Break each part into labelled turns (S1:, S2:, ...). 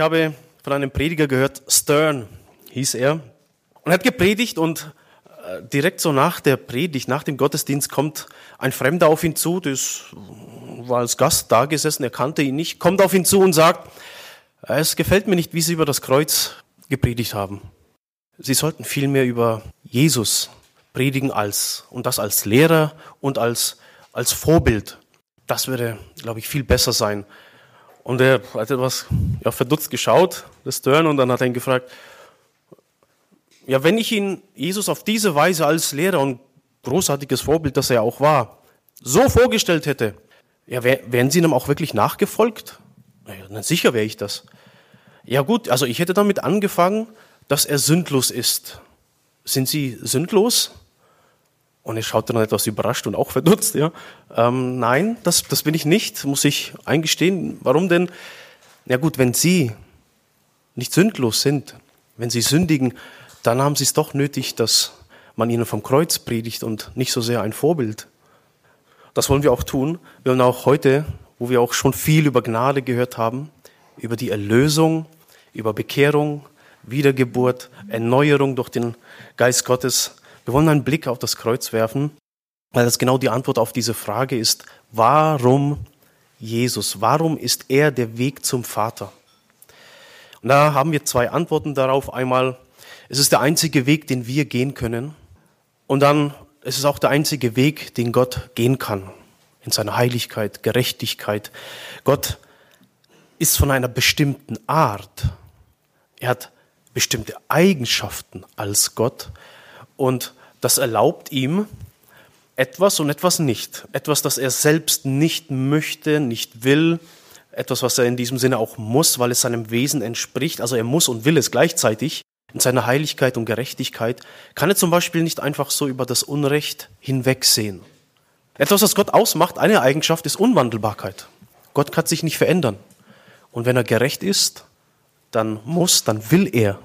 S1: Ich habe von einem Prediger gehört, Stern hieß er, und er hat gepredigt und äh, direkt so nach der Predigt, nach dem Gottesdienst kommt ein Fremder auf ihn zu, das war als Gast da gesessen, er kannte ihn nicht, kommt auf ihn zu und sagt, es gefällt mir nicht, wie Sie über das Kreuz gepredigt haben. Sie sollten vielmehr über Jesus predigen als, und das als Lehrer und als, als Vorbild. Das würde, glaube ich, viel besser sein. Und er hat etwas ja, verdutzt geschaut, das Stern, und dann hat er ihn gefragt, ja, wenn ich ihn, Jesus, auf diese Weise als Lehrer und großartiges Vorbild, das er auch war, so vorgestellt hätte, ja, wären Sie ihm auch wirklich nachgefolgt? Ja, sicher wäre ich das. Ja gut, also ich hätte damit angefangen, dass er sündlos ist. Sind Sie sündlos? Und er schaut dann etwas überrascht und auch verdutzt. Ja? Ähm, nein, das, das bin ich nicht, muss ich eingestehen. Warum denn? Ja gut, wenn Sie nicht sündlos sind, wenn Sie sündigen, dann haben Sie es doch nötig, dass man Ihnen vom Kreuz predigt und nicht so sehr ein Vorbild. Das wollen wir auch tun. Wir wollen auch heute, wo wir auch schon viel über Gnade gehört haben, über die Erlösung, über Bekehrung, Wiedergeburt, Erneuerung durch den Geist Gottes, wir wollen einen Blick auf das Kreuz werfen, weil das genau die Antwort auf diese Frage ist, warum Jesus? Warum ist er der Weg zum Vater? Und da haben wir zwei Antworten darauf. Einmal, es ist der einzige Weg, den wir gehen können. Und dann, es ist auch der einzige Weg, den Gott gehen kann. In seiner Heiligkeit, Gerechtigkeit. Gott ist von einer bestimmten Art. Er hat bestimmte Eigenschaften als Gott. Und das erlaubt ihm etwas und etwas nicht. Etwas, das er selbst nicht möchte, nicht will. Etwas, was er in diesem Sinne auch muss, weil es seinem Wesen entspricht. Also er muss und will es gleichzeitig. In seiner Heiligkeit und Gerechtigkeit kann er zum Beispiel nicht einfach so über das Unrecht hinwegsehen. Etwas, was Gott ausmacht, eine Eigenschaft ist Unwandelbarkeit. Gott kann sich nicht verändern. Und wenn er gerecht ist, dann muss, dann will er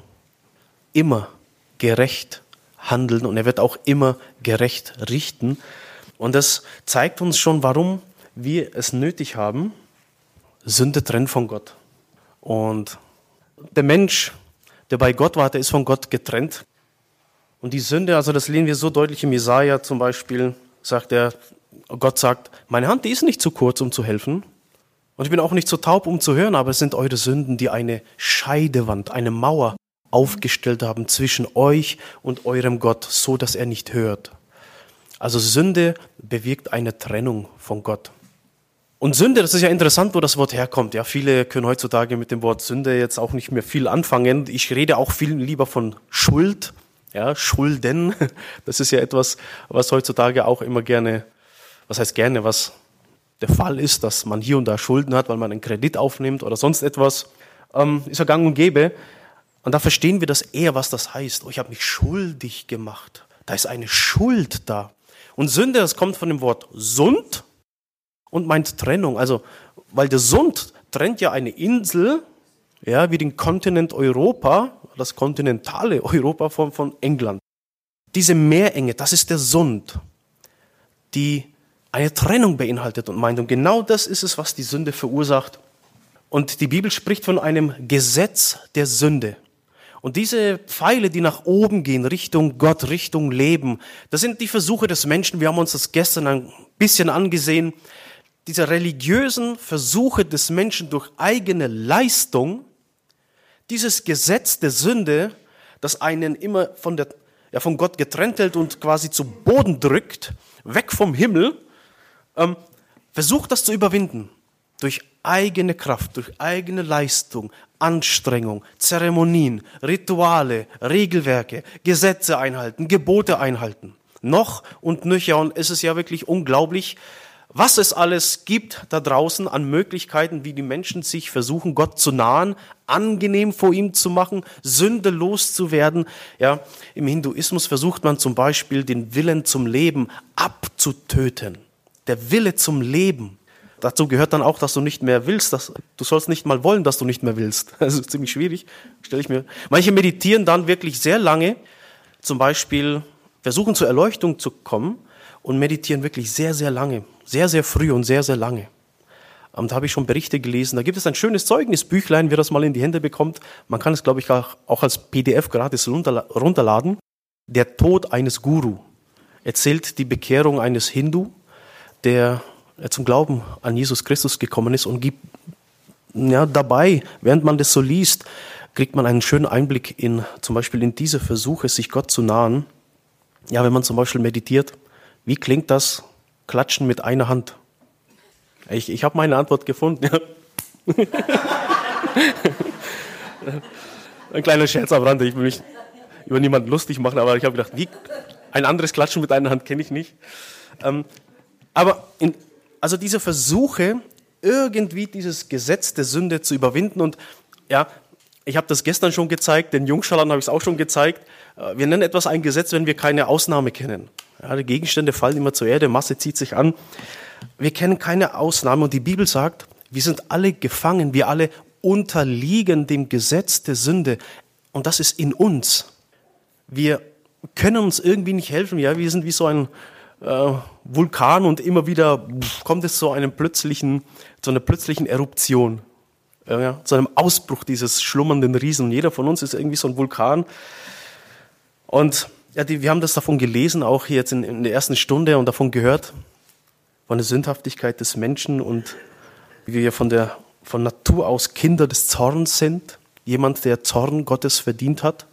S1: immer gerecht handeln und er wird auch immer gerecht richten. Und das zeigt uns schon, warum wir es nötig haben. Sünde trennt von Gott. Und der Mensch, der bei Gott war, der ist von Gott getrennt. Und die Sünde, also das lehnen wir so deutlich im Jesaja zum Beispiel, sagt er, Gott sagt, meine Hand, die ist nicht zu kurz, um zu helfen. Und ich bin auch nicht zu taub, um zu hören, aber es sind eure Sünden, die eine Scheidewand, eine Mauer aufgestellt haben zwischen euch und eurem Gott, so dass er nicht hört. Also Sünde bewirkt eine Trennung von Gott. Und Sünde, das ist ja interessant, wo das Wort herkommt. Ja, viele können heutzutage mit dem Wort Sünde jetzt auch nicht mehr viel anfangen. Ich rede auch viel lieber von Schuld, ja, Schulden. Das ist ja etwas, was heutzutage auch immer gerne, was heißt gerne, was der Fall ist, dass man hier und da Schulden hat, weil man einen Kredit aufnimmt oder sonst etwas. Ähm, ist ja gang und gäbe. Und da verstehen wir das eher, was das heißt. Oh, ich habe mich schuldig gemacht. Da ist eine Schuld da. Und Sünde, das kommt von dem Wort Sund und meint Trennung. Also, weil der Sund trennt ja eine Insel, ja, wie den Kontinent Europa, das kontinentale Europa von, von England. Diese Meerenge, das ist der Sund, die eine Trennung beinhaltet und meint. Und genau das ist es, was die Sünde verursacht. Und die Bibel spricht von einem Gesetz der Sünde. Und diese Pfeile, die nach oben gehen, Richtung Gott, Richtung Leben, das sind die Versuche des Menschen. Wir haben uns das gestern ein bisschen angesehen. Diese religiösen Versuche des Menschen durch eigene Leistung, dieses Gesetz der Sünde, das einen immer von, der, ja, von Gott getrennt hält und quasi zu Boden drückt, weg vom Himmel, ähm, versucht das zu überwinden. Durch eigene Kraft, durch eigene Leistung, Anstrengung, Zeremonien, Rituale, Regelwerke, Gesetze einhalten, Gebote einhalten. Noch und nöcher, und es ist ja wirklich unglaublich, was es alles gibt da draußen an Möglichkeiten, wie die Menschen sich versuchen, Gott zu nahen, angenehm vor ihm zu machen, sündelos zu werden. Ja, im Hinduismus versucht man zum Beispiel den Willen zum Leben abzutöten. Der Wille zum Leben Dazu gehört dann auch, dass du nicht mehr willst. Dass, du sollst nicht mal wollen, dass du nicht mehr willst. Ist ziemlich schwierig, stelle ich mir. Manche meditieren dann wirklich sehr lange, zum Beispiel versuchen zur Erleuchtung zu kommen und meditieren wirklich sehr, sehr lange, sehr, sehr früh und sehr, sehr lange. Ähm, da habe ich schon Berichte gelesen. Da gibt es ein schönes Zeugnisbüchlein, wer das mal in die Hände bekommt. Man kann es, glaube ich, auch als PDF gratis runterladen. Der Tod eines Guru erzählt die Bekehrung eines Hindu, der zum Glauben an Jesus Christus gekommen ist und gibt ja, dabei, während man das so liest, kriegt man einen schönen Einblick in zum Beispiel in diese Versuche, sich Gott zu nahen. Ja, wenn man zum Beispiel meditiert, wie klingt das Klatschen mit einer Hand? Ich, ich habe meine Antwort gefunden. Ein kleiner Scherz am Rande, ich will mich über niemanden lustig machen, aber ich habe gedacht, wie, ein anderes Klatschen mit einer Hand kenne ich nicht. Ähm, aber in, also diese Versuche, irgendwie dieses Gesetz der Sünde zu überwinden und ja, ich habe das gestern schon gezeigt, den Jungschalern habe ich es auch schon gezeigt. Äh, wir nennen etwas ein Gesetz, wenn wir keine Ausnahme kennen. Ja, die Gegenstände fallen immer zur Erde, Masse zieht sich an. Wir kennen keine Ausnahme und die Bibel sagt, wir sind alle gefangen, wir alle unterliegen dem Gesetz der Sünde und das ist in uns. Wir können uns irgendwie nicht helfen, ja, wir sind wie so ein äh, Vulkan und immer wieder kommt es zu einem plötzlichen, zu einer plötzlichen Eruption, ja, zu einem Ausbruch dieses schlummernden Riesen. Und jeder von uns ist irgendwie so ein Vulkan. Und ja, die, wir haben das davon gelesen, auch jetzt in, in der ersten Stunde und davon gehört, von der Sündhaftigkeit des Menschen und wie wir von der von Natur aus Kinder des Zorns sind, jemand, der Zorn Gottes verdient hat,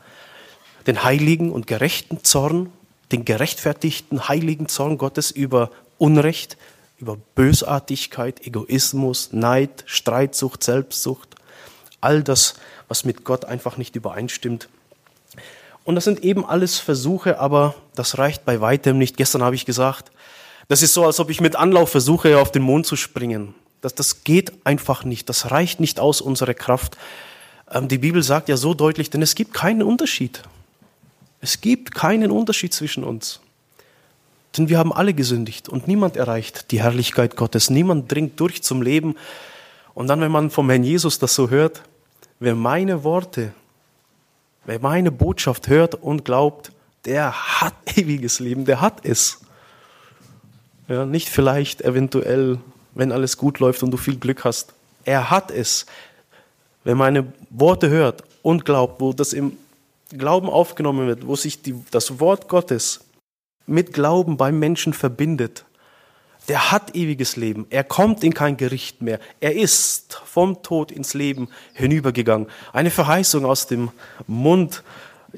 S1: den heiligen und gerechten Zorn, den gerechtfertigten heiligen Zorn Gottes über Unrecht, über Bösartigkeit, Egoismus, Neid, Streitsucht, Selbstsucht, all das, was mit Gott einfach nicht übereinstimmt. Und das sind eben alles Versuche, aber das reicht bei weitem nicht. Gestern habe ich gesagt, das ist so, als ob ich mit Anlauf versuche, auf den Mond zu springen. Das, das geht einfach nicht. Das reicht nicht aus, unsere Kraft. Ähm, die Bibel sagt ja so deutlich, denn es gibt keinen Unterschied. Es gibt keinen Unterschied zwischen uns. Denn wir haben alle gesündigt und niemand erreicht die Herrlichkeit Gottes. Niemand dringt durch zum Leben. Und dann, wenn man vom Herrn Jesus das so hört, wer meine Worte, wer meine Botschaft hört und glaubt, der hat ewiges Leben, der hat es. Ja, nicht vielleicht, eventuell, wenn alles gut läuft und du viel Glück hast. Er hat es. Wer meine Worte hört und glaubt, wo das im Glauben aufgenommen wird, wo sich die, das Wort Gottes mit Glauben beim Menschen verbindet, der hat ewiges Leben. Er kommt in kein Gericht mehr. Er ist vom Tod ins Leben hinübergegangen. Eine Verheißung aus dem Mund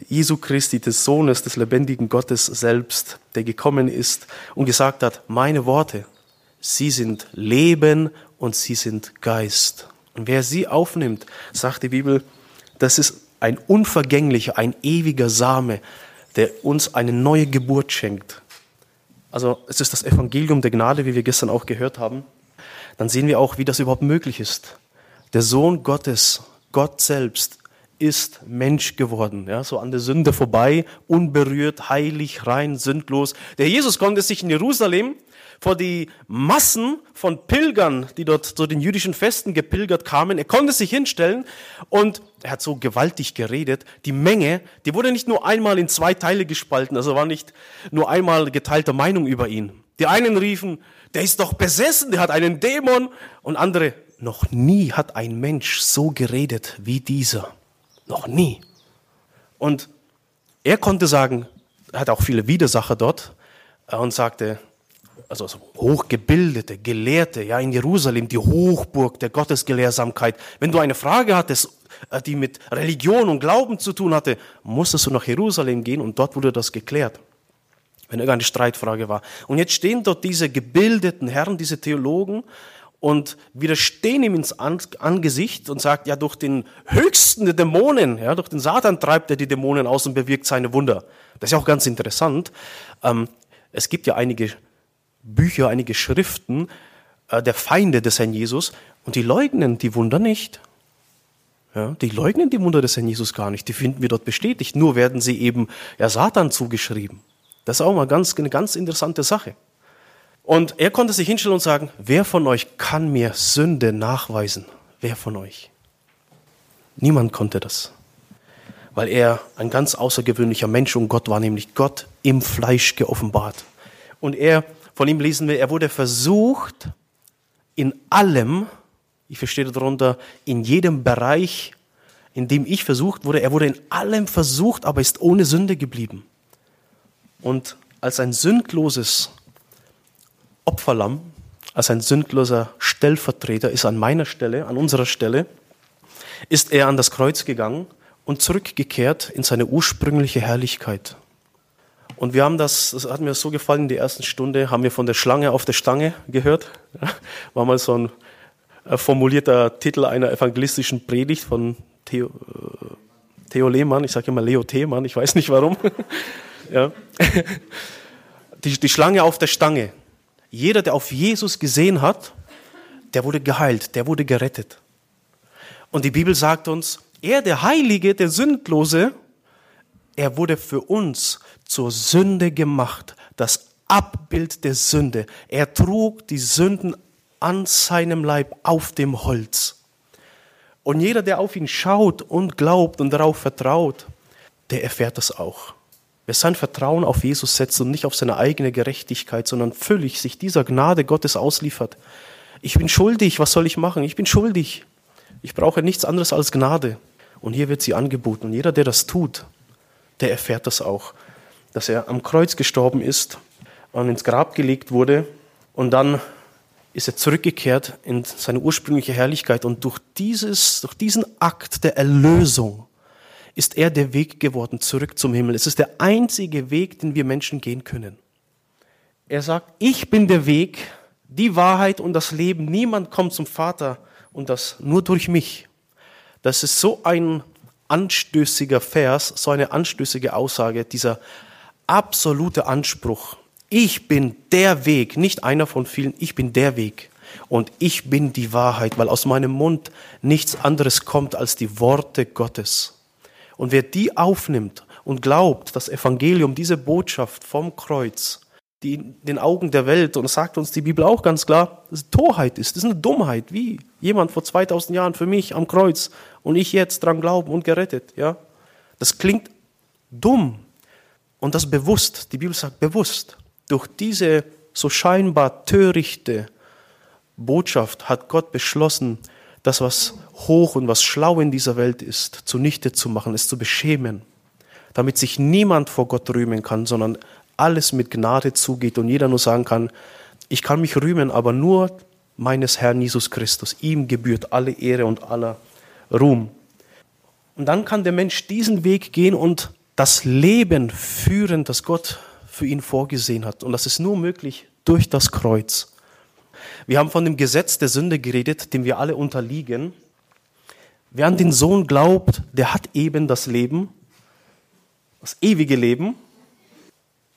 S1: Jesu Christi, des Sohnes, des lebendigen Gottes selbst, der gekommen ist und gesagt hat, meine Worte, sie sind Leben und sie sind Geist. Und wer sie aufnimmt, sagt die Bibel, das ist ein unvergänglicher, ein ewiger Same, der uns eine neue Geburt schenkt. Also es ist das Evangelium der Gnade, wie wir gestern auch gehört haben. Dann sehen wir auch, wie das überhaupt möglich ist. Der Sohn Gottes, Gott selbst, ist Mensch geworden, ja, so an der Sünde vorbei, unberührt, heilig, rein, sündlos. Der Jesus konnte sich in Jerusalem vor die Massen von Pilgern, die dort zu den jüdischen Festen gepilgert kamen. Er konnte sich hinstellen und er hat so gewaltig geredet. Die Menge, die wurde nicht nur einmal in zwei Teile gespalten, also war nicht nur einmal geteilte Meinung über ihn. Die einen riefen, der ist doch besessen, der hat einen Dämon. Und andere, noch nie hat ein Mensch so geredet wie dieser. Noch nie. Und er konnte sagen, er hat auch viele Widersacher dort äh, und sagte, also hochgebildete, Gelehrte, ja, in Jerusalem, die Hochburg der Gottesgelehrsamkeit. Wenn du eine Frage hattest, äh, die mit Religion und Glauben zu tun hatte, musstest du nach Jerusalem gehen und dort wurde das geklärt. Wenn irgendeine Streitfrage war. Und jetzt stehen dort diese gebildeten Herren, diese Theologen und widerstehen ihm ins Angesicht und sagt, ja, durch den höchsten der Dämonen, ja, durch den Satan treibt er die Dämonen aus und bewirkt seine Wunder. Das ist ja auch ganz interessant. Ähm, es gibt ja einige Bücher, einige Schriften äh, der Feinde des Herrn Jesus und die leugnen die Wunder nicht. Ja, die leugnen die Wunder des Herrn Jesus gar nicht. Die finden wir dort bestätigt. Nur werden sie eben ja, Satan zugeschrieben. Das ist auch mal ganz, eine ganz interessante Sache. Und er konnte sich hinstellen und sagen, wer von euch kann mir Sünde nachweisen? Wer von euch? Niemand konnte das. Weil er ein ganz außergewöhnlicher Mensch und Gott war, nämlich Gott im Fleisch geoffenbart. Und er von ihm lesen wir, er wurde versucht in allem, ich verstehe darunter, in jedem Bereich, in dem ich versucht wurde, er wurde in allem versucht, aber ist ohne Sünde geblieben. Und als ein sündloses Opferlamm, als ein sündloser Stellvertreter ist an meiner Stelle, an unserer Stelle, ist er an das Kreuz gegangen und zurückgekehrt in seine ursprüngliche Herrlichkeit. Und wir haben das, das hat mir so gefallen, in der ersten Stunde haben wir von der Schlange auf der Stange gehört. War mal so ein äh, formulierter Titel einer evangelistischen Predigt von Theo, äh, Theo Lehmann. Ich sage immer Leo Themann, ich weiß nicht warum. ja. die, die Schlange auf der Stange. Jeder, der auf Jesus gesehen hat, der wurde geheilt, der wurde gerettet. Und die Bibel sagt uns, er, der Heilige, der Sündlose, er wurde für uns zur Sünde gemacht, das Abbild der Sünde. Er trug die Sünden an seinem Leib auf dem Holz. Und jeder, der auf ihn schaut und glaubt und darauf vertraut, der erfährt das auch. Wer sein Vertrauen auf Jesus setzt und nicht auf seine eigene Gerechtigkeit, sondern völlig sich dieser Gnade Gottes ausliefert. Ich bin schuldig, was soll ich machen? Ich bin schuldig. Ich brauche nichts anderes als Gnade. Und hier wird sie angeboten. Und jeder, der das tut, der erfährt das auch dass er am Kreuz gestorben ist und ins Grab gelegt wurde und dann ist er zurückgekehrt in seine ursprüngliche Herrlichkeit und durch dieses, durch diesen Akt der Erlösung ist er der Weg geworden zurück zum Himmel. Es ist der einzige Weg, den wir Menschen gehen können. Er sagt, ich bin der Weg, die Wahrheit und das Leben. Niemand kommt zum Vater und das nur durch mich. Das ist so ein anstößiger Vers, so eine anstößige Aussage, dieser absolute Anspruch. Ich bin der Weg, nicht einer von vielen, ich bin der Weg. Und ich bin die Wahrheit, weil aus meinem Mund nichts anderes kommt als die Worte Gottes. Und wer die aufnimmt und glaubt, das Evangelium, diese Botschaft vom Kreuz, die in den Augen der Welt, und das sagt uns die Bibel auch ganz klar, dass es Torheit ist, das ist eine Dummheit, wie jemand vor 2000 Jahren für mich am Kreuz und ich jetzt dran glauben und gerettet, ja. Das klingt dumm, und das bewusst, die Bibel sagt bewusst, durch diese so scheinbar törichte Botschaft hat Gott beschlossen, das, was hoch und was schlau in dieser Welt ist, zunichte zu machen, es zu beschämen, damit sich niemand vor Gott rühmen kann, sondern alles mit Gnade zugeht und jeder nur sagen kann, ich kann mich rühmen, aber nur meines Herrn Jesus Christus. Ihm gebührt alle Ehre und aller Ruhm. Und dann kann der Mensch diesen Weg gehen und das Leben führen, das Gott für ihn vorgesehen hat. Und das ist nur möglich durch das Kreuz. Wir haben von dem Gesetz der Sünde geredet, dem wir alle unterliegen. Wer an den Sohn glaubt, der hat eben das Leben, das ewige Leben.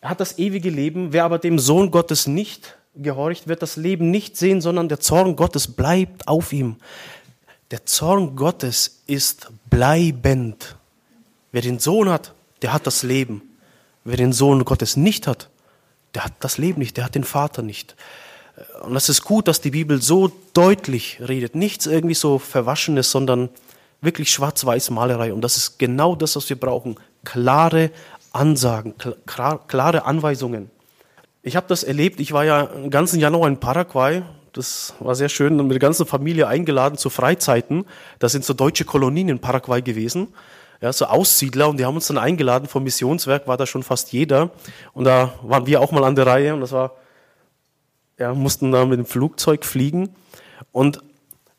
S1: Er hat das ewige Leben. Wer aber dem Sohn Gottes nicht gehorcht, wird das Leben nicht sehen, sondern der Zorn Gottes bleibt auf ihm. Der Zorn Gottes ist bleibend. Wer den Sohn hat, der hat das Leben. Wer den Sohn Gottes nicht hat, der hat das Leben nicht, der hat den Vater nicht. Und es ist gut, dass die Bibel so deutlich redet. Nichts irgendwie so Verwaschenes, sondern wirklich schwarz-weiß Malerei. Und das ist genau das, was wir brauchen. Klare Ansagen, klare Anweisungen. Ich habe das erlebt. Ich war ja im ganzen Januar in Paraguay. Das war sehr schön. Mit der ganzen Familie eingeladen zu Freizeiten. Das sind so deutsche Kolonien in Paraguay gewesen ja, so Aussiedler und die haben uns dann eingeladen vom Missionswerk, war da schon fast jeder und da waren wir auch mal an der Reihe und das war, ja, mussten da mit dem Flugzeug fliegen und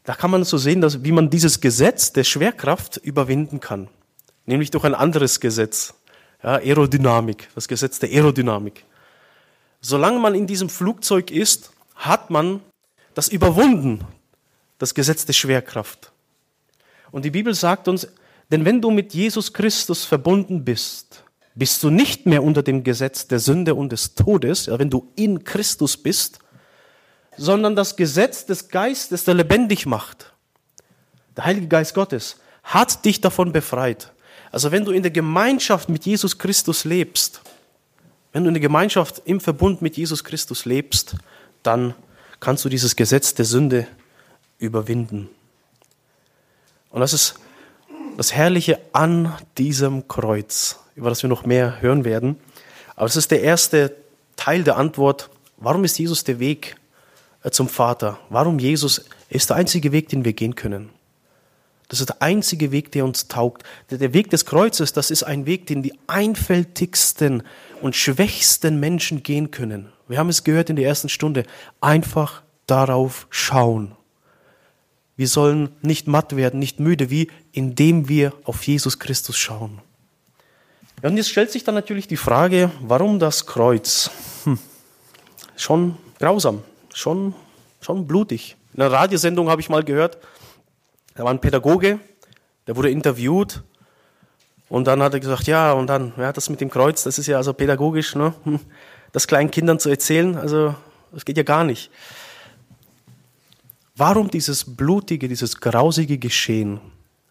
S1: da kann man so sehen, dass, wie man dieses Gesetz der Schwerkraft überwinden kann, nämlich durch ein anderes Gesetz, ja, Aerodynamik, das Gesetz der Aerodynamik. Solange man in diesem Flugzeug ist, hat man das überwunden, das Gesetz der Schwerkraft. Und die Bibel sagt uns, denn wenn du mit Jesus Christus verbunden bist, bist du nicht mehr unter dem Gesetz der Sünde und des Todes, ja, wenn du in Christus bist, sondern das Gesetz des Geistes, der lebendig macht. Der Heilige Geist Gottes hat dich davon befreit. Also wenn du in der Gemeinschaft mit Jesus Christus lebst, wenn du in der Gemeinschaft im Verbund mit Jesus Christus lebst, dann kannst du dieses Gesetz der Sünde überwinden. Und das ist das Herrliche an diesem Kreuz, über das wir noch mehr hören werden. Aber es ist der erste Teil der Antwort, warum ist Jesus der Weg? Äh, zum Vater. Warum Jesus ist der einzige Weg, den wir gehen können. Das ist der einzige Weg, der uns taugt. Der Weg des Kreuzes, das ist ein Weg, den die einfältigsten und schwächsten Menschen gehen können. Wir haben es gehört in der ersten Stunde. Einfach darauf schauen. Wir sollen nicht matt werden, nicht müde, wie indem wir auf Jesus Christus schauen. Und jetzt stellt sich dann natürlich die Frage, warum das Kreuz? Hm. Schon grausam, schon, schon blutig. In einer Radiosendung habe ich mal gehört, da war ein Pädagoge, der wurde interviewt und dann hat er gesagt, ja, und dann, ja, das mit dem Kreuz, das ist ja also pädagogisch, ne? Hm, das kleinen Kindern zu erzählen, also das geht ja gar nicht. Warum dieses blutige, dieses grausige Geschehen?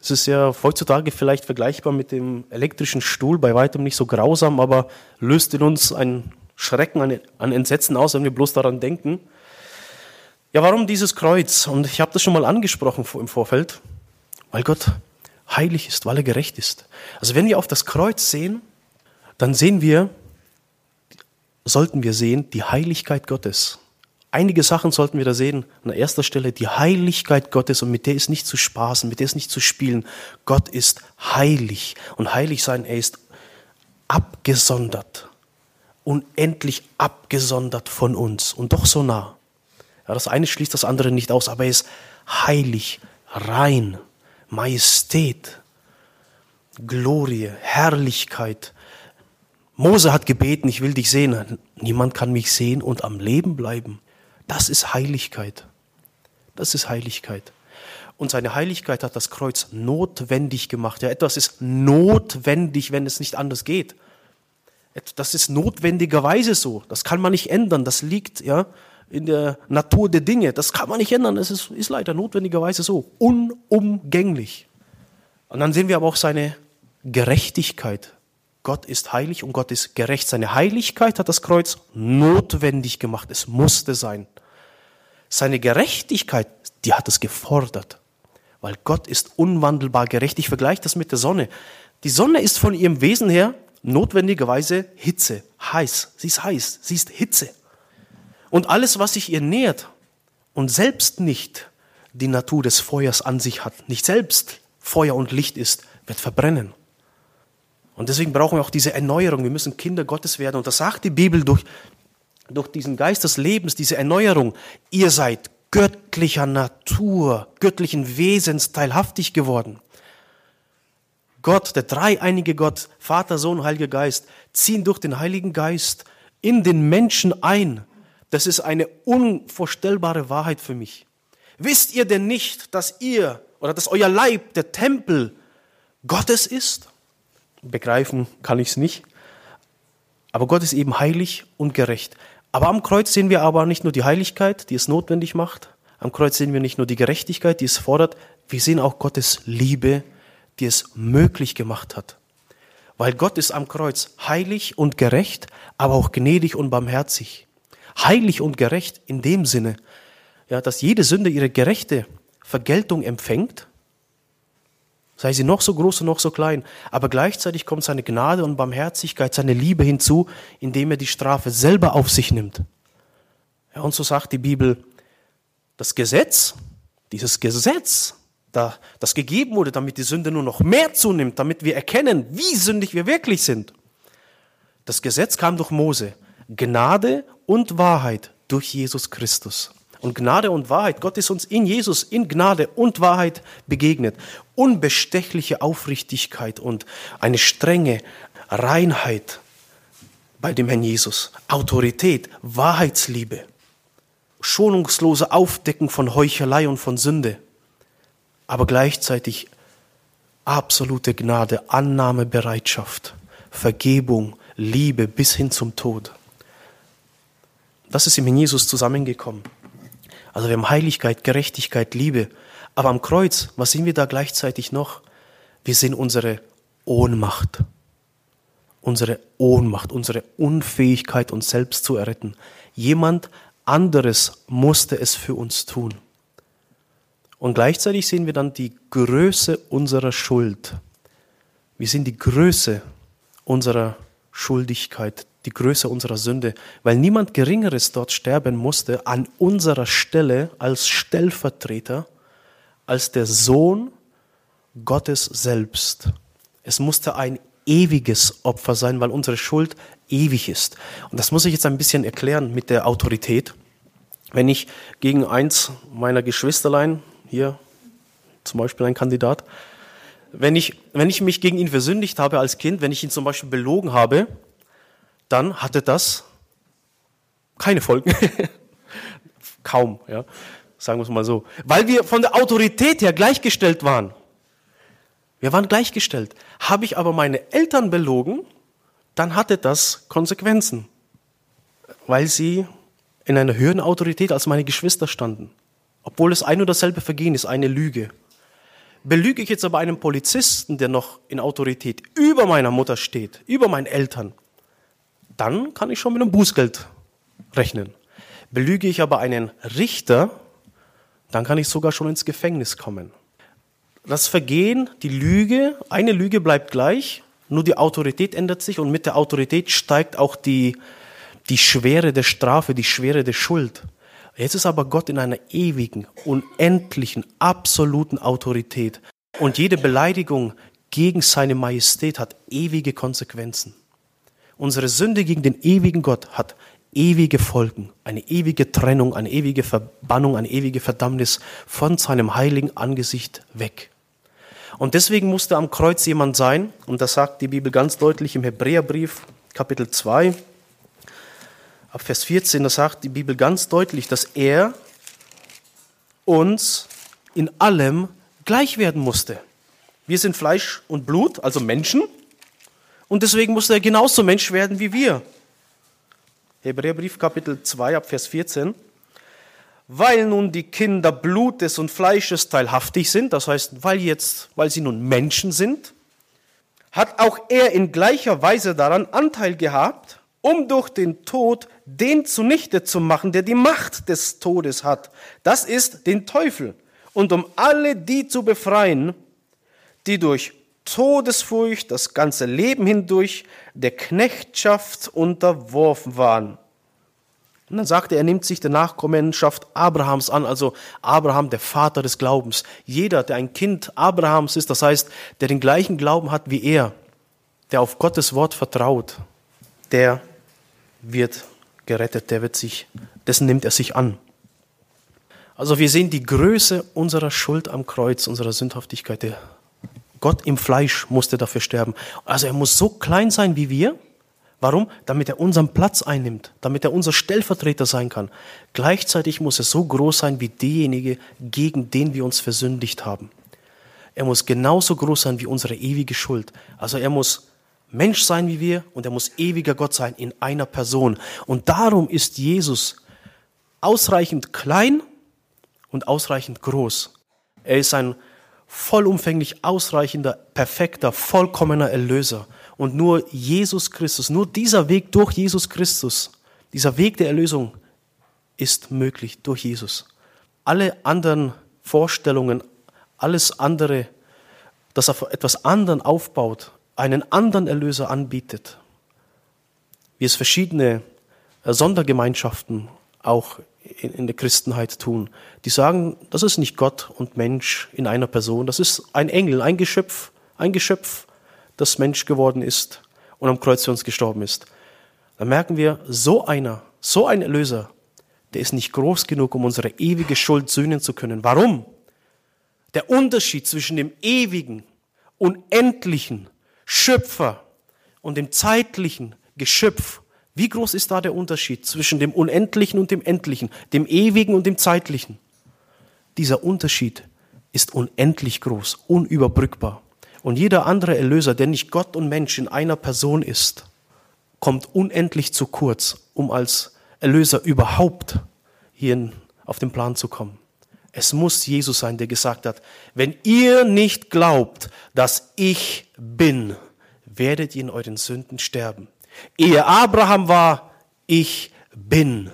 S1: Es ist ja heutzutage vielleicht vergleichbar mit dem elektrischen Stuhl, bei weitem nicht so grausam, aber löst in uns einen Schrecken, ein Entsetzen aus, wenn wir bloß daran denken. Ja, warum dieses Kreuz? Und ich habe das schon mal angesprochen im Vorfeld, weil Gott heilig ist, weil er gerecht ist. Also wenn wir auf das Kreuz sehen, dann sehen wir, sollten wir sehen, die Heiligkeit Gottes. Einige Sachen sollten wir da sehen. An erster Stelle die Heiligkeit Gottes und mit der ist nicht zu spaßen, mit der ist nicht zu spielen. Gott ist heilig und heilig sein, er ist abgesondert, unendlich abgesondert von uns und doch so nah. Ja, das eine schließt das andere nicht aus, aber er ist heilig, rein, Majestät, Glorie, Herrlichkeit. Mose hat gebeten, ich will dich sehen. Niemand kann mich sehen und am Leben bleiben. Das ist Heiligkeit. Das ist Heiligkeit. Und seine Heiligkeit hat das Kreuz notwendig gemacht. Ja, etwas ist notwendig, wenn es nicht anders geht. Das ist notwendigerweise so. Das kann man nicht ändern. Das liegt, ja, in der Natur der Dinge. Das kann man nicht ändern. Es ist, ist leider notwendigerweise so. Unumgänglich. Und dann sehen wir aber auch seine Gerechtigkeit. Gott ist heilig und Gott ist gerecht. Seine Heiligkeit hat das Kreuz notwendig gemacht. Es musste sein. Seine Gerechtigkeit, die hat es gefordert. Weil Gott ist unwandelbar gerecht. Ich vergleiche das mit der Sonne. Die Sonne ist von ihrem Wesen her notwendigerweise Hitze, heiß. Sie ist heiß, sie ist Hitze. Und alles, was sich ihr nähert und selbst nicht die Natur des Feuers an sich hat, nicht selbst Feuer und Licht ist, wird verbrennen. Und deswegen brauchen wir auch diese Erneuerung. Wir müssen Kinder Gottes werden. Und das sagt die Bibel durch, durch diesen Geist des Lebens, diese Erneuerung. Ihr seid göttlicher Natur, göttlichen Wesens teilhaftig geworden. Gott, der dreieinige Gott, Vater, Sohn, Heiliger Geist, ziehen durch den Heiligen Geist in den Menschen ein das ist eine unvorstellbare Wahrheit für mich. Wisst ihr denn nicht, dass ihr oder dass euer Leib der Tempel Gottes ist? Begreifen kann ich es nicht. Aber Gott ist eben heilig und gerecht. Aber am Kreuz sehen wir aber nicht nur die Heiligkeit, die es notwendig macht. Am Kreuz sehen wir nicht nur die Gerechtigkeit, die es fordert. Wir sehen auch Gottes Liebe, die es möglich gemacht hat. Weil Gott ist am Kreuz heilig und gerecht, aber auch gnädig und barmherzig heilig und gerecht in dem Sinne, ja, dass jede Sünde ihre gerechte Vergeltung empfängt, sei sie noch so groß und noch so klein, aber gleichzeitig kommt seine Gnade und Barmherzigkeit, seine Liebe hinzu, indem er die Strafe selber auf sich nimmt. Ja, und so sagt die Bibel, das Gesetz, dieses Gesetz, das gegeben wurde, damit die Sünde nur noch mehr zunimmt, damit wir erkennen, wie sündig wir wirklich sind. Das Gesetz kam durch Mose. Gnade und Wahrheit durch Jesus Christus. Und Gnade und Wahrheit, Gott ist uns in Jesus, in Gnade und Wahrheit begegnet. Unbestechliche Aufrichtigkeit und eine strenge Reinheit bei dem Herrn Jesus. Autorität, Wahrheitsliebe, schonungslose Aufdecken von Heuchelei und von Sünde, aber gleichzeitig absolute Gnade, Annahmebereitschaft, Vergebung, Liebe bis hin zum Tod. Das ist in Jesus zusammengekommen. Also wir haben Heiligkeit, Gerechtigkeit, Liebe. Aber am Kreuz, was sehen wir da gleichzeitig noch? Wir sehen unsere Ohnmacht. Unsere Ohnmacht, unsere Unfähigkeit, uns selbst zu erretten. Jemand anderes musste es für uns tun. Und gleichzeitig sehen wir dann die Größe unserer Schuld. Wir sehen die Größe unserer Schuldigkeit, die Größe unserer Sünde, weil niemand Geringeres dort sterben musste an unserer Stelle als Stellvertreter, als der Sohn Gottes selbst. Es musste ein ewiges Opfer sein, weil unsere Schuld ewig ist. Und das muss ich jetzt ein bisschen erklären mit der Autorität. Wenn ich gegen eins meiner Geschwisterlein, hier zum Beispiel ein Kandidat, wenn ich, wenn ich mich gegen ihn versündigt habe als Kind, wenn ich ihn zum Beispiel belogen habe, dann hatte das keine Folgen. Kaum, ja. Sagen wir es mal so. Weil wir von der Autorität her gleichgestellt waren. Wir waren gleichgestellt. Habe ich aber meine Eltern belogen, dann hatte das Konsequenzen. Weil sie in einer höheren Autorität als meine Geschwister standen. Obwohl es ein oder dasselbe Vergehen ist, eine Lüge. Belüge ich jetzt aber einen Polizisten, der noch in Autorität über meiner Mutter steht, über meinen Eltern, dann kann ich schon mit einem Bußgeld rechnen. Belüge ich aber einen Richter, dann kann ich sogar schon ins Gefängnis kommen. Das Vergehen, die Lüge, eine Lüge bleibt gleich, nur die Autorität ändert sich und mit der Autorität steigt auch die, die Schwere der Strafe, die Schwere der Schuld. Jetzt ist aber Gott in einer ewigen, unendlichen, absoluten Autorität. Und jede Beleidigung gegen seine Majestät hat ewige Konsequenzen. Unsere Sünde gegen den ewigen Gott hat ewige Folgen, eine ewige Trennung, eine ewige Verbannung, eine ewige Verdammnis von seinem heiligen Angesicht weg. Und deswegen musste am Kreuz jemand sein, und das sagt die Bibel ganz deutlich im Hebräerbrief, Kapitel 2, ab Vers 14, da sagt die Bibel ganz deutlich, dass er uns in allem gleich werden musste. Wir sind Fleisch und Blut, also Menschen, und deswegen musste er genauso Mensch werden wie wir. Hebräerbrief Kapitel 2 ab Vers 14. Weil nun die Kinder Blutes und Fleisches teilhaftig sind, das heißt, weil jetzt, weil sie nun Menschen sind, hat auch er in gleicher Weise daran Anteil gehabt, um durch den Tod den zunichte zu machen, der die Macht des Todes hat. Das ist den Teufel. Und um alle die zu befreien, die durch Todesfurcht das ganze Leben hindurch der Knechtschaft unterworfen waren. Und dann sagte er, er nimmt sich der Nachkommenschaft Abrahams an, also Abraham, der Vater des Glaubens. Jeder, der ein Kind Abrahams ist, das heißt, der den gleichen Glauben hat wie er, der auf Gottes Wort vertraut, der wird gerettet, der wird sich, dessen nimmt er sich an. Also wir sehen die Größe unserer Schuld am Kreuz, unserer Sündhaftigkeit, der Gott im Fleisch musste dafür sterben. Also er muss so klein sein wie wir. Warum? Damit er unseren Platz einnimmt, damit er unser Stellvertreter sein kann. Gleichzeitig muss er so groß sein wie derjenige, gegen den wir uns versündigt haben. Er muss genauso groß sein wie unsere ewige Schuld. Also er muss Mensch sein wie wir und er muss ewiger Gott sein in einer Person. Und darum ist Jesus ausreichend klein und ausreichend groß. Er ist ein vollumfänglich ausreichender, perfekter, vollkommener Erlöser. Und nur Jesus Christus, nur dieser Weg durch Jesus Christus, dieser Weg der Erlösung ist möglich durch Jesus. Alle anderen Vorstellungen, alles andere, das auf etwas anderen aufbaut, einen anderen Erlöser anbietet, wie es verschiedene Sondergemeinschaften auch in der Christenheit tun. Die sagen, das ist nicht Gott und Mensch in einer Person, das ist ein Engel, ein Geschöpf, ein Geschöpf, das Mensch geworden ist und am Kreuz für uns gestorben ist. Dann merken wir, so einer, so ein Erlöser, der ist nicht groß genug, um unsere ewige Schuld sühnen zu können. Warum? Der Unterschied zwischen dem ewigen, unendlichen Schöpfer und dem zeitlichen Geschöpf wie groß ist da der Unterschied zwischen dem Unendlichen und dem Endlichen, dem Ewigen und dem Zeitlichen? Dieser Unterschied ist unendlich groß, unüberbrückbar. Und jeder andere Erlöser, der nicht Gott und Mensch in einer Person ist, kommt unendlich zu kurz, um als Erlöser überhaupt hier auf den Plan zu kommen. Es muss Jesus sein, der gesagt hat, wenn ihr nicht glaubt, dass ich bin, werdet ihr in euren Sünden sterben. Ehe Abraham war, ich bin.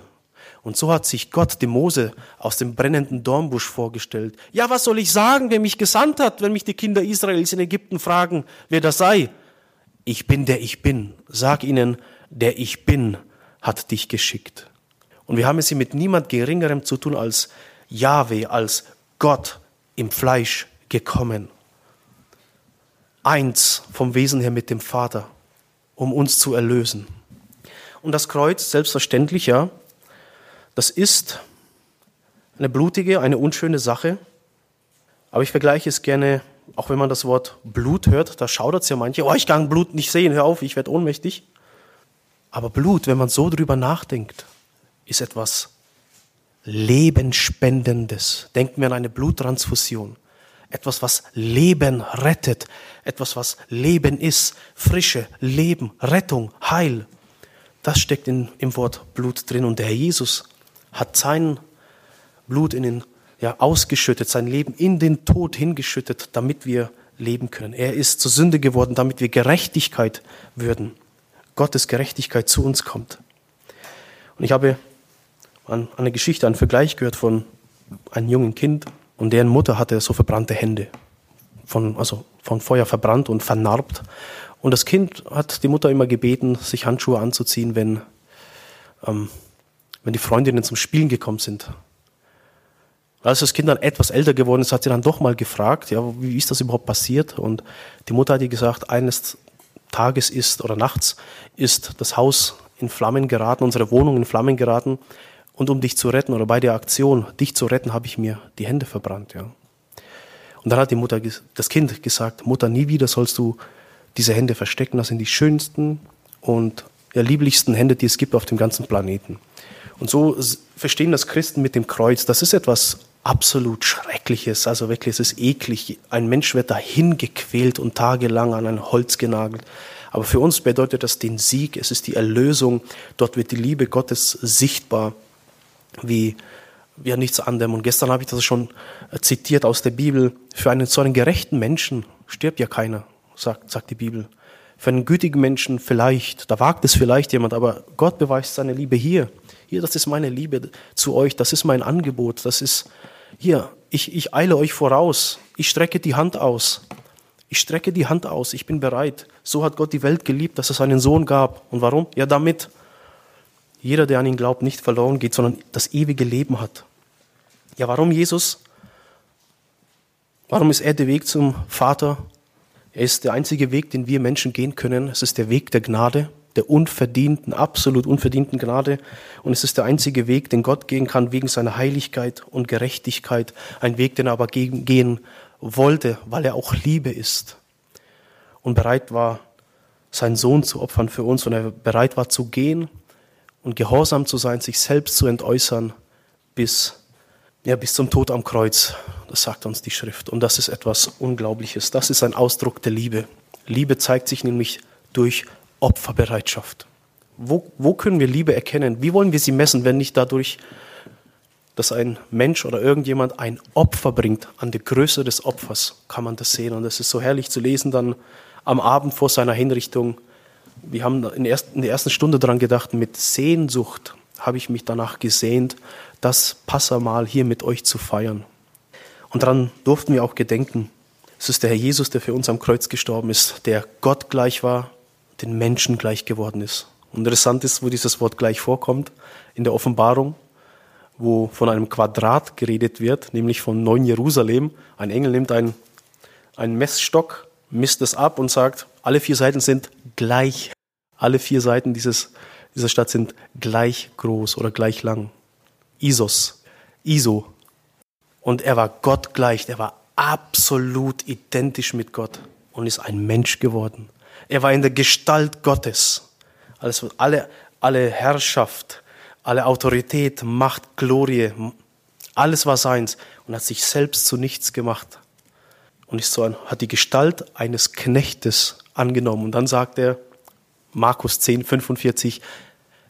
S1: Und so hat sich Gott dem Mose aus dem brennenden Dornbusch vorgestellt. Ja, was soll ich sagen, wer mich gesandt hat, wenn mich die Kinder Israels in Ägypten fragen, wer das sei? Ich bin der ich bin. Sag ihnen, der ich bin, hat dich geschickt. Und wir haben es hier mit niemand Geringerem zu tun als Yahweh, als Gott im Fleisch gekommen. Eins vom Wesen her mit dem Vater, um uns zu erlösen. Und das Kreuz, selbstverständlich, ja, das ist eine blutige, eine unschöne Sache. Aber ich vergleiche es gerne, auch wenn man das Wort Blut hört, da schaudert es ja manche, oh, ich kann Blut nicht sehen, hör auf, ich werde ohnmächtig. Aber Blut, wenn man so drüber nachdenkt, ist etwas Lebenspendendes. Denken wir an eine Bluttransfusion. Etwas, was Leben rettet. Etwas, was Leben ist. Frische, Leben, Rettung, Heil. Das steckt in, im Wort Blut drin. Und der Herr Jesus hat sein Blut in den, ja, ausgeschüttet, sein Leben in den Tod hingeschüttet, damit wir leben können. Er ist zur Sünde geworden, damit wir Gerechtigkeit würden. Gottes Gerechtigkeit zu uns kommt. Und ich habe an eine Geschichte, einen Vergleich gehört von einem jungen Kind und deren Mutter hatte so verbrannte Hände, von, also von Feuer verbrannt und vernarbt. Und das Kind hat die Mutter immer gebeten, sich Handschuhe anzuziehen, wenn, ähm, wenn die Freundinnen zum Spielen gekommen sind. Als das Kind dann etwas älter geworden ist, hat sie dann doch mal gefragt, ja, wie ist das überhaupt passiert? Und die Mutter hat ihr gesagt, eines Tages ist oder nachts ist das Haus in Flammen geraten, unsere Wohnung in Flammen geraten. Und um dich zu retten oder bei der Aktion, dich zu retten, habe ich mir die Hände verbrannt. Ja. Und dann hat die Mutter, das Kind gesagt, Mutter, nie wieder sollst du diese Hände verstecken. Das sind die schönsten und ja, lieblichsten Hände, die es gibt auf dem ganzen Planeten. Und so verstehen das Christen mit dem Kreuz. Das ist etwas absolut Schreckliches. Also wirklich, es ist eklig. Ein Mensch wird dahin gequält und tagelang an ein Holz genagelt. Aber für uns bedeutet das den Sieg. Es ist die Erlösung. Dort wird die Liebe Gottes sichtbar wie, wie nichts anderem. Und gestern habe ich das schon zitiert aus der Bibel. Für einen so einen gerechten Menschen stirbt ja keiner, sagt, sagt die Bibel. Für einen gütigen Menschen vielleicht, da wagt es vielleicht jemand, aber Gott beweist seine Liebe hier. Hier, das ist meine Liebe zu euch, das ist mein Angebot, das ist, hier, ich, ich eile euch voraus, ich strecke die Hand aus. Ich strecke die Hand aus, ich bin bereit. So hat Gott die Welt geliebt, dass es einen Sohn gab. Und warum? Ja, damit jeder, der an ihn glaubt, nicht verloren geht, sondern das ewige Leben hat. Ja, warum Jesus? Warum ist er der Weg zum Vater? Er ist der einzige Weg, den wir Menschen gehen können. Es ist der Weg der Gnade, der unverdienten, absolut unverdienten Gnade. Und es ist der einzige Weg, den Gott gehen kann wegen seiner Heiligkeit und Gerechtigkeit. Ein Weg, den er aber gehen wollte, weil er auch Liebe ist. Und bereit war, seinen Sohn zu opfern für uns. Und er bereit war zu gehen und gehorsam zu sein, sich selbst zu entäußern bis, ja, bis zum Tod am Kreuz. Das sagt uns die Schrift. Und das ist etwas Unglaubliches. Das ist ein Ausdruck der Liebe. Liebe zeigt sich nämlich durch Opferbereitschaft. Wo, wo können wir Liebe erkennen? Wie wollen wir sie messen, wenn nicht dadurch, dass ein Mensch oder irgendjemand ein Opfer bringt? An der Größe des Opfers kann man das sehen. Und es ist so herrlich zu lesen dann am Abend vor seiner Hinrichtung wir haben in der ersten Stunde daran gedacht, mit Sehnsucht habe ich mich danach gesehnt, das Passamal hier mit euch zu feiern. Und daran durften wir auch gedenken. Es ist der Herr Jesus, der für uns am Kreuz gestorben ist, der Gott gleich war, den Menschen gleich geworden ist. Und interessant ist, wo dieses Wort gleich vorkommt, in der Offenbarung, wo von einem Quadrat geredet wird, nämlich vom neuen Jerusalem. Ein Engel nimmt einen, einen Messstock, misst es ab und sagt, alle vier Seiten sind gleich. Alle vier Seiten dieses, dieser Stadt sind gleich groß oder gleich lang. Isos, Iso. Und er war Gott gleich. Er war absolut identisch mit Gott und ist ein Mensch geworden. Er war in der Gestalt Gottes. Alles, alle, alle Herrschaft, alle Autorität, Macht, Glorie, alles war seins und hat sich selbst zu nichts gemacht und ist so ein, hat die Gestalt eines Knechtes angenommen. Und dann sagt er, Markus 10, 45,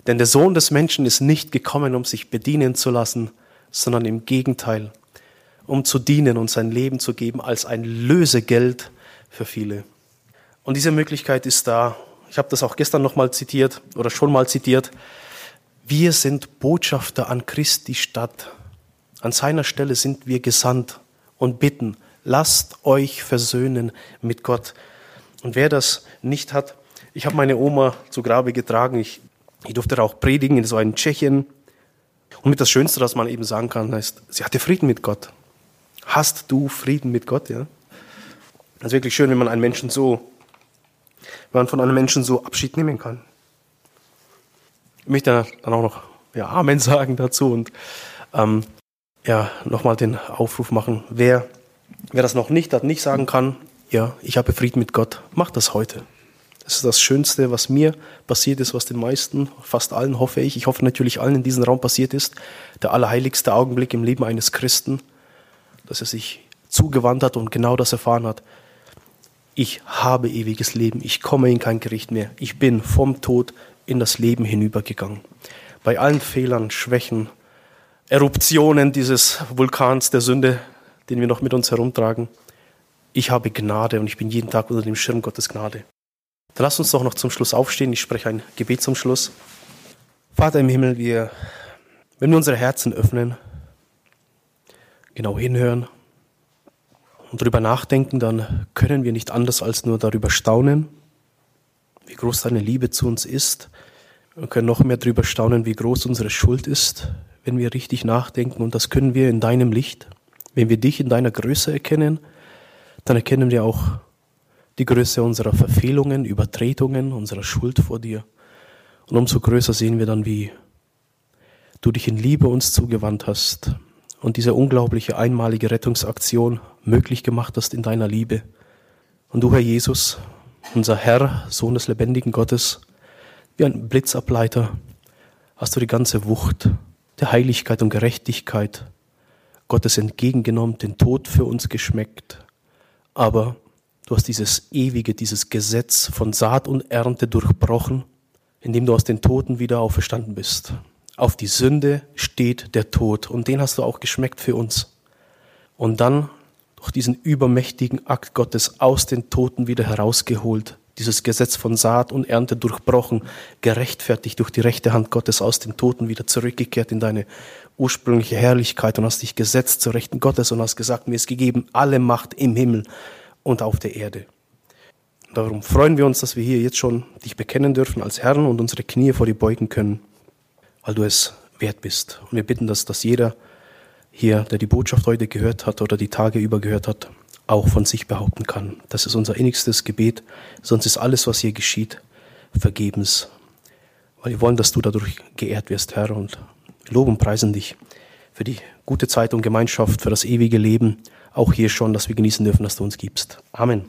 S1: denn der Sohn des Menschen ist nicht gekommen, um sich bedienen zu lassen, sondern im Gegenteil, um zu dienen und sein Leben zu geben als ein Lösegeld für viele. Und diese Möglichkeit ist da. Ich habe das auch gestern nochmal zitiert oder schon mal zitiert. Wir sind Botschafter an Christi Stadt. An seiner Stelle sind wir gesandt und bitten, lasst euch versöhnen mit Gott. Und wer das nicht hat, Ich habe meine Oma zu Grabe getragen. Ich, ich durfte auch predigen, das war in Tschechien. Und mit das Schönste, was man eben sagen kann, heißt, sie hatte Frieden mit Gott. Hast du Frieden mit Gott, ja? Das ist wirklich schön, wenn man einen Menschen so, wenn man von einem Menschen so Abschied nehmen kann. Ich möchte dann auch noch ja, Amen sagen dazu und ähm, ja, nochmal den Aufruf machen. Wer, wer das noch nicht hat, nicht sagen kann, ja, ich habe Frieden mit Gott, macht das heute. Das ist das Schönste, was mir passiert ist, was den meisten, fast allen hoffe ich, ich hoffe natürlich allen in diesem Raum passiert ist, der allerheiligste Augenblick im Leben eines Christen, dass er sich zugewandt hat und genau das erfahren hat. Ich habe ewiges Leben, ich komme in kein Gericht mehr, ich bin vom Tod in das Leben hinübergegangen. Bei allen Fehlern, Schwächen, Eruptionen dieses Vulkans der Sünde, den wir noch mit uns herumtragen, ich habe Gnade und ich bin jeden Tag unter dem Schirm Gottes Gnade. Dann lass uns doch noch zum Schluss aufstehen. Ich spreche ein Gebet zum Schluss. Vater im Himmel, wir, wenn wir unsere Herzen öffnen, genau hinhören und darüber nachdenken, dann können wir nicht anders als nur darüber staunen, wie groß deine Liebe zu uns ist. Wir können noch mehr darüber staunen, wie groß unsere Schuld ist, wenn wir richtig nachdenken. Und das können wir in deinem Licht. Wenn wir dich in deiner Größe erkennen, dann erkennen wir auch die Größe unserer Verfehlungen, Übertretungen, unserer Schuld vor dir. Und umso größer sehen wir dann, wie du dich in Liebe uns zugewandt hast und diese unglaubliche einmalige Rettungsaktion möglich gemacht hast in deiner Liebe. Und du, Herr Jesus, unser Herr, Sohn des lebendigen Gottes, wie ein Blitzableiter, hast du die ganze Wucht der Heiligkeit und Gerechtigkeit Gottes entgegengenommen, den Tod für uns geschmeckt, aber Du hast dieses ewige, dieses Gesetz von Saat und Ernte durchbrochen, indem du aus den Toten wieder auferstanden bist. Auf die Sünde steht der Tod und den hast du auch geschmeckt für uns. Und dann durch diesen übermächtigen Akt Gottes aus den Toten wieder herausgeholt, dieses Gesetz von Saat und Ernte durchbrochen, gerechtfertigt durch die rechte Hand Gottes aus den Toten wieder zurückgekehrt in deine ursprüngliche Herrlichkeit und hast dich gesetzt zur Rechten Gottes und hast gesagt, mir ist gegeben alle Macht im Himmel und auf der Erde. Darum freuen wir uns, dass wir hier jetzt schon dich bekennen dürfen als Herrn und unsere Knie vor dir beugen können, weil du es wert bist. Und wir bitten, dass, dass jeder hier, der die Botschaft heute gehört hat oder die Tage über gehört hat, auch von sich behaupten kann. Das ist unser innigstes Gebet, sonst ist alles, was hier geschieht, vergebens. Weil wir wollen, dass du dadurch geehrt wirst, Herr, und loben und preisen dich für die gute Zeit und Gemeinschaft, für das ewige Leben auch hier schon, dass wir genießen dürfen, dass du uns gibst. Amen.